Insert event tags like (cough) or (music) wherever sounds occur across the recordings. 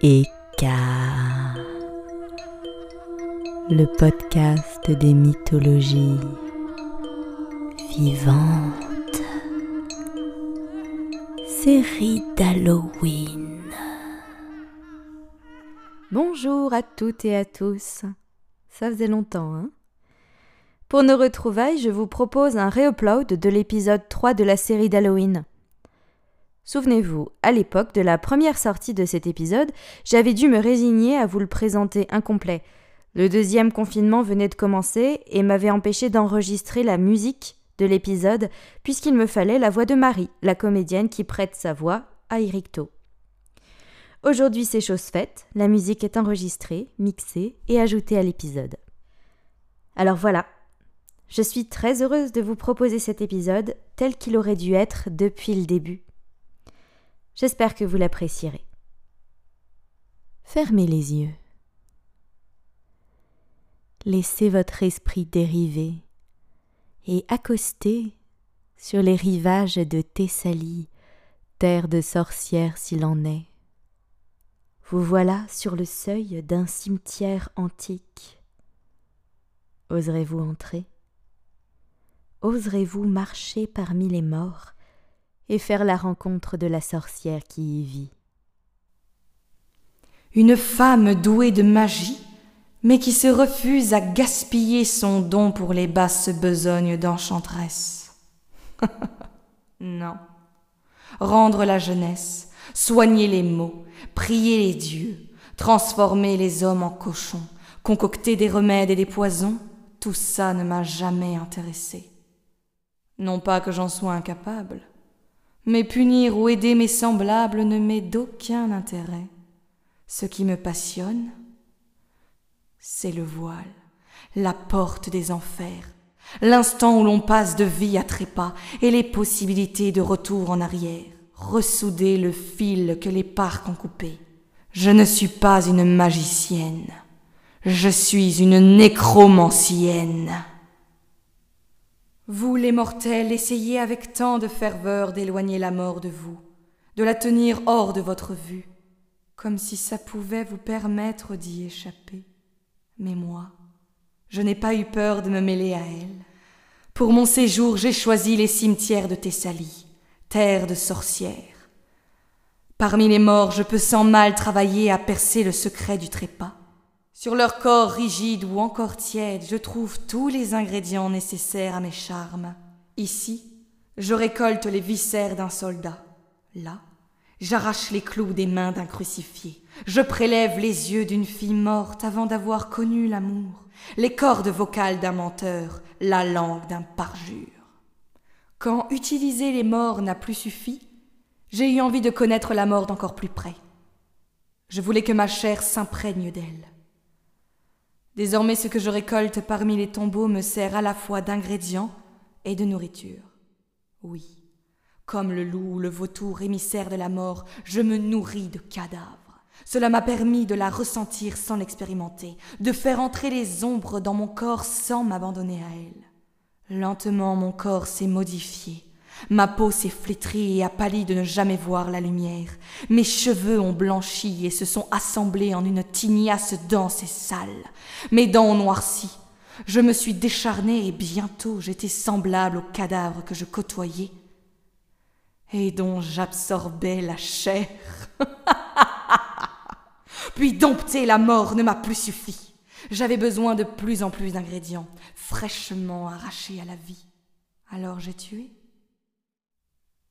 Eka, le podcast des mythologies vivantes, série d'Halloween. Bonjour à toutes et à tous. Ça faisait longtemps, hein Pour nos retrouvailles, je vous propose un re-upload de l'épisode 3 de la série d'Halloween. Souvenez-vous, à l'époque de la première sortie de cet épisode, j'avais dû me résigner à vous le présenter incomplet. Le deuxième confinement venait de commencer et m'avait empêché d'enregistrer la musique de l'épisode puisqu'il me fallait la voix de Marie, la comédienne qui prête sa voix à Ericto. Aujourd'hui c'est chose faite, la musique est enregistrée, mixée et ajoutée à l'épisode. Alors voilà, je suis très heureuse de vous proposer cet épisode tel qu'il aurait dû être depuis le début. J'espère que vous l'apprécierez. Fermez les yeux. Laissez votre esprit dériver et accoster sur les rivages de Thessalie, terre de sorcières s'il en est. Vous voilà sur le seuil d'un cimetière antique. Oserez-vous entrer? Oserez-vous marcher parmi les morts? Et faire la rencontre de la sorcière qui y vit. Une femme douée de magie, mais qui se refuse à gaspiller son don pour les basses besognes d'enchanteresse. (laughs) non. Rendre la jeunesse, soigner les maux, prier les dieux, transformer les hommes en cochons, concocter des remèdes et des poisons, tout ça ne m'a jamais intéressé. Non pas que j'en sois incapable, mais punir ou aider mes semblables ne m'est d'aucun intérêt. Ce qui me passionne, c'est le voile, la porte des enfers, l'instant où l'on passe de vie à trépas et les possibilités de retour en arrière, ressouder le fil que les parcs ont coupé. Je ne suis pas une magicienne, je suis une nécromancienne. Vous, les mortels, essayez avec tant de ferveur d'éloigner la mort de vous, de la tenir hors de votre vue, comme si ça pouvait vous permettre d'y échapper. Mais moi, je n'ai pas eu peur de me mêler à elle. Pour mon séjour, j'ai choisi les cimetières de Thessalie, terre de sorcières. Parmi les morts, je peux sans mal travailler à percer le secret du trépas. Sur leur corps rigide ou encore tiède, je trouve tous les ingrédients nécessaires à mes charmes. Ici, je récolte les viscères d'un soldat. Là, j'arrache les clous des mains d'un crucifié. Je prélève les yeux d'une fille morte avant d'avoir connu l'amour, les cordes vocales d'un menteur, la langue d'un parjure. Quand utiliser les morts n'a plus suffi, j'ai eu envie de connaître la mort d'encore plus près. Je voulais que ma chair s'imprègne d'elle. Désormais, ce que je récolte parmi les tombeaux me sert à la fois d'ingrédient et de nourriture. Oui, comme le loup ou le vautour émissaire de la mort, je me nourris de cadavres. Cela m'a permis de la ressentir sans l'expérimenter, de faire entrer les ombres dans mon corps sans m'abandonner à elles. Lentement, mon corps s'est modifié, Ma peau s'est flétrie et a pâli de ne jamais voir la lumière. Mes cheveux ont blanchi et se sont assemblés en une tignasse dense et sale. Mes dents ont noirci. Je me suis décharnée et bientôt j'étais semblable au cadavre que je côtoyais et dont j'absorbais la chair. (laughs) Puis dompter la mort ne m'a plus suffi. J'avais besoin de plus en plus d'ingrédients, fraîchement arrachés à la vie. Alors j'ai tué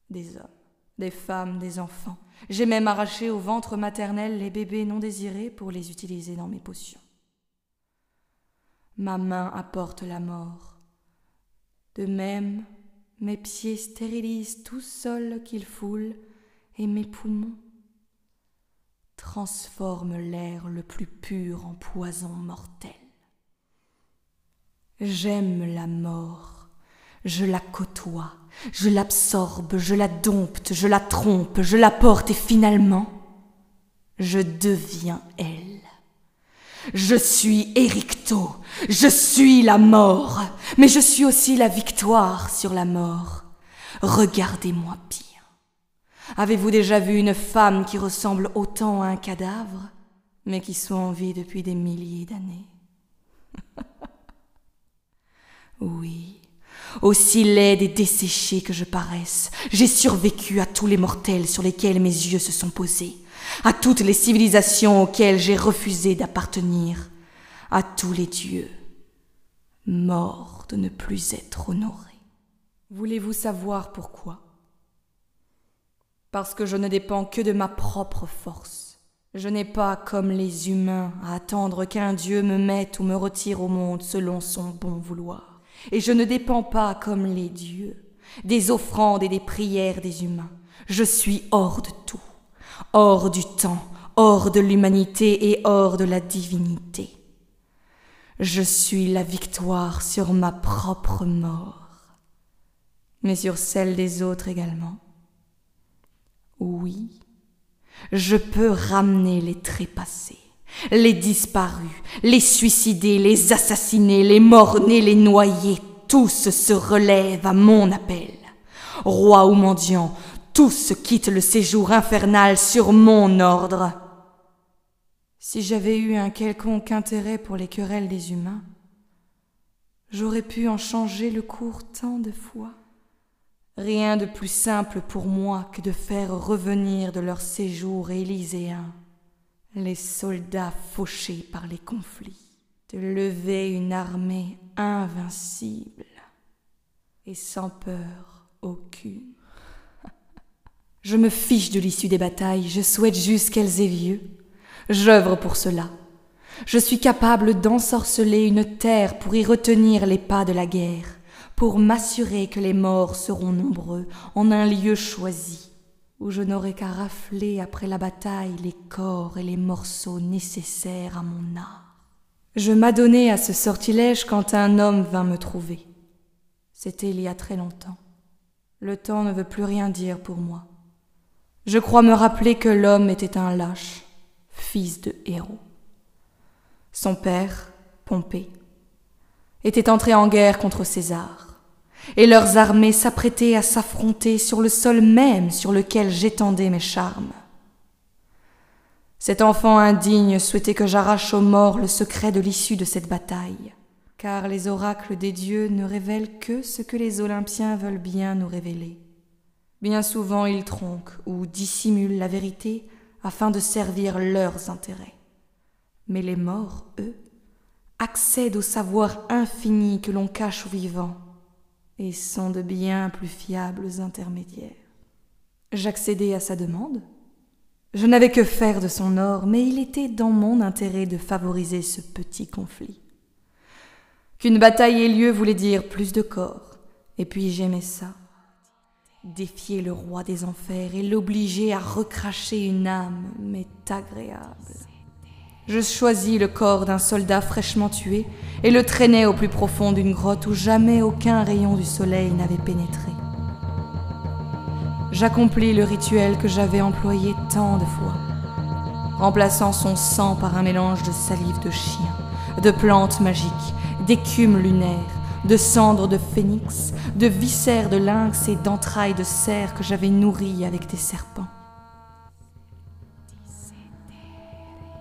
des hommes, des femmes, des enfants. J'ai même arraché au ventre maternel les bébés non désirés pour les utiliser dans mes potions. Ma main apporte la mort. De même, mes pieds stérilisent tout sol qu'ils foulent et mes poumons transforment l'air le plus pur en poison mortel. J'aime la mort, je la côtoie, je l'absorbe, je la dompte, je la trompe, je la porte et finalement, je deviens elle. Je suis Éricto, je suis la mort, mais je suis aussi la victoire sur la mort. Regardez-moi bien. Avez-vous déjà vu une femme qui ressemble autant à un cadavre, mais qui soit en vie depuis des milliers d'années? (laughs) Oui, aussi laide et desséchée que je paraisse, j'ai survécu à tous les mortels sur lesquels mes yeux se sont posés, à toutes les civilisations auxquelles j'ai refusé d'appartenir, à tous les dieux, morts de ne plus être honorés. Voulez-vous savoir pourquoi? Parce que je ne dépends que de ma propre force. Je n'ai pas, comme les humains, à attendre qu'un Dieu me mette ou me retire au monde selon son bon vouloir et je ne dépends pas comme les dieux des offrandes et des prières des humains. Je suis hors de tout, hors du temps, hors de l'humanité et hors de la divinité. Je suis la victoire sur ma propre mort, mais sur celle des autres également. Oui, je peux ramener les trépassés les disparus, les suicidés, les assassinés, les morts-nés, les noyés, tous se relèvent à mon appel. Roi ou mendiant, tous quittent le séjour infernal sur mon ordre. Si j'avais eu un quelconque intérêt pour les querelles des humains, j'aurais pu en changer le cours tant de fois. Rien de plus simple pour moi que de faire revenir de leur séjour élyséen les soldats fauchés par les conflits, de lever une armée invincible et sans peur aucune. Je me fiche de l'issue des batailles, je souhaite juste qu'elles aient lieu. J'œuvre pour cela. Je suis capable d'ensorceler une terre pour y retenir les pas de la guerre, pour m'assurer que les morts seront nombreux en un lieu choisi où je n'aurais qu'à rafler après la bataille les corps et les morceaux nécessaires à mon art. Je m'adonnai à ce sortilège quand un homme vint me trouver. C'était il y a très longtemps. Le temps ne veut plus rien dire pour moi. Je crois me rappeler que l'homme était un lâche, fils de héros. Son père, Pompée, était entré en guerre contre César et leurs armées s'apprêtaient à s'affronter sur le sol même sur lequel j'étendais mes charmes. Cet enfant indigne souhaitait que j'arrache aux morts le secret de l'issue de cette bataille, car les oracles des dieux ne révèlent que ce que les Olympiens veulent bien nous révéler. Bien souvent ils tronquent ou dissimulent la vérité afin de servir leurs intérêts. Mais les morts, eux, accèdent au savoir infini que l'on cache aux vivants et sont de bien plus fiables intermédiaires. J'accédai à sa demande. Je n'avais que faire de son or, mais il était dans mon intérêt de favoriser ce petit conflit. Qu'une bataille ait lieu voulait dire plus de corps, et puis j'aimais ça. Défier le roi des enfers et l'obliger à recracher une âme m'est agréable. Je choisis le corps d'un soldat fraîchement tué et le traînai au plus profond d'une grotte où jamais aucun rayon du soleil n'avait pénétré. J'accomplis le rituel que j'avais employé tant de fois, remplaçant son sang par un mélange de salive de chien, de plantes magiques, d'écume lunaire, de cendres de phénix, de viscères de lynx et d'entrailles de cerf que j'avais nourries avec des serpents.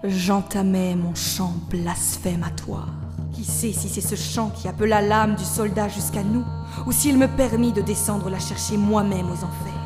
J'entamais mon chant blasphématoire. Qui sait si c'est ce chant qui appela l'âme du soldat jusqu'à nous, ou s'il me permit de descendre la chercher moi-même aux enfers.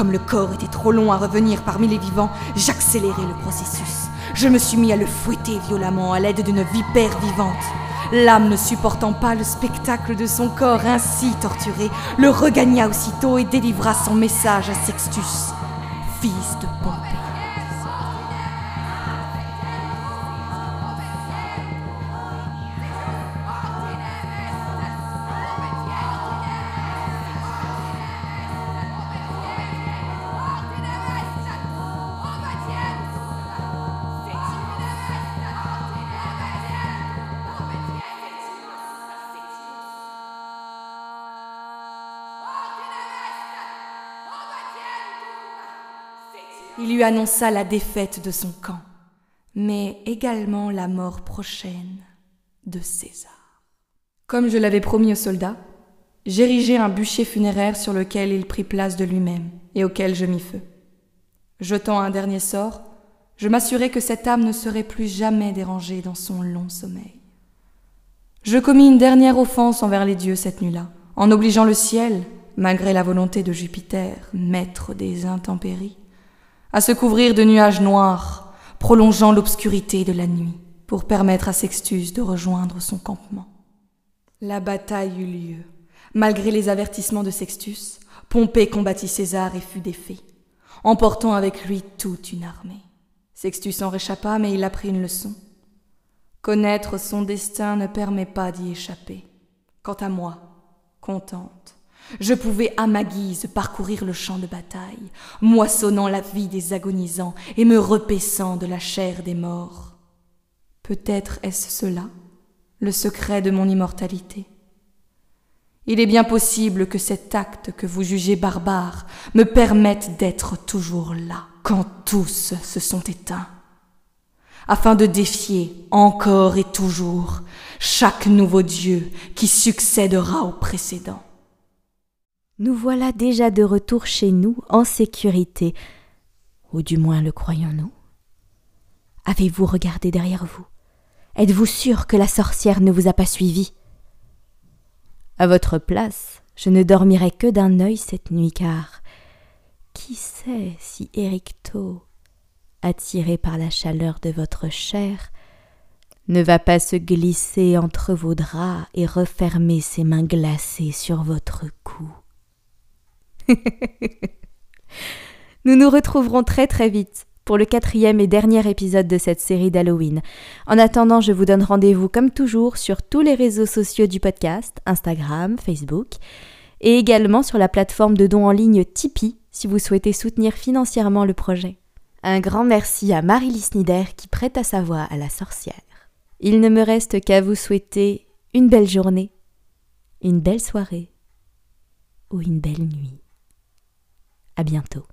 Comme le corps était trop long à revenir parmi les vivants, j'accélérai le processus. Je me suis mis à le fouetter violemment à l'aide d'une vipère vivante. L'âme ne supportant pas le spectacle de son corps ainsi torturé, le regagna aussitôt et délivra son message à Sextus, fils de Pompée. Il lui annonça la défaite de son camp, mais également la mort prochaine de César. Comme je l'avais promis aux soldats, j'érigeai un bûcher funéraire sur lequel il prit place de lui-même et auquel je mis feu. Jetant un dernier sort, je m'assurai que cette âme ne serait plus jamais dérangée dans son long sommeil. Je commis une dernière offense envers les dieux cette nuit-là, en obligeant le ciel, malgré la volonté de Jupiter, maître des intempéries, à se couvrir de nuages noirs, prolongeant l'obscurité de la nuit, pour permettre à Sextus de rejoindre son campement. La bataille eut lieu. Malgré les avertissements de Sextus, Pompée combattit César et fut défait, emportant avec lui toute une armée. Sextus en réchappa, mais il apprit une leçon. Connaître son destin ne permet pas d'y échapper. Quant à moi, contente, je pouvais à ma guise parcourir le champ de bataille, moissonnant la vie des agonisants et me repaissant de la chair des morts. Peut-être est-ce cela, le secret de mon immortalité. Il est bien possible que cet acte que vous jugez barbare me permette d'être toujours là, quand tous se sont éteints, afin de défier encore et toujours chaque nouveau Dieu qui succédera au précédent. Nous voilà déjà de retour chez nous en sécurité, ou du moins le croyons-nous. Avez-vous regardé derrière vous? Êtes-vous sûr que la sorcière ne vous a pas suivi? À votre place, je ne dormirai que d'un œil cette nuit, car qui sait si Éricto, attiré par la chaleur de votre chair, ne va pas se glisser entre vos draps et refermer ses mains glacées sur votre cou? (laughs) Nous nous retrouverons très très vite pour le quatrième et dernier épisode de cette série d'Halloween. En attendant, je vous donne rendez-vous comme toujours sur tous les réseaux sociaux du podcast, Instagram, Facebook, et également sur la plateforme de dons en ligne Tipeee si vous souhaitez soutenir financièrement le projet. Un grand merci à Marie Snider qui prête à sa voix à la sorcière. Il ne me reste qu'à vous souhaiter une belle journée, une belle soirée ou une belle nuit. À bientôt.